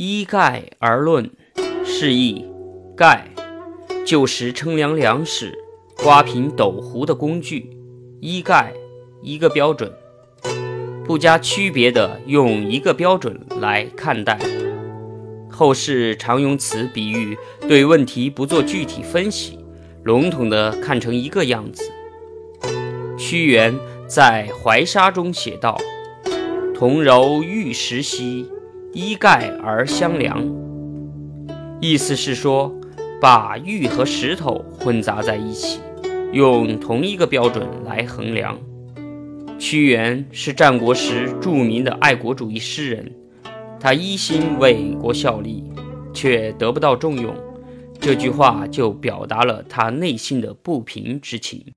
依盖而论，是以盖旧时称量粮食、刮平斗湖的工具，依盖一个标准，不加区别的用一个标准来看待。后世常用此比喻，对问题不做具体分析，笼统的看成一个样子。屈原在《怀沙》中写道：“同柔玉石兮，依盖而相量。”意思是说，把玉和石头混杂在一起，用同一个标准来衡量。屈原是战国时著名的爱国主义诗人。他一心为国效力，却得不到重用，这句话就表达了他内心的不平之情。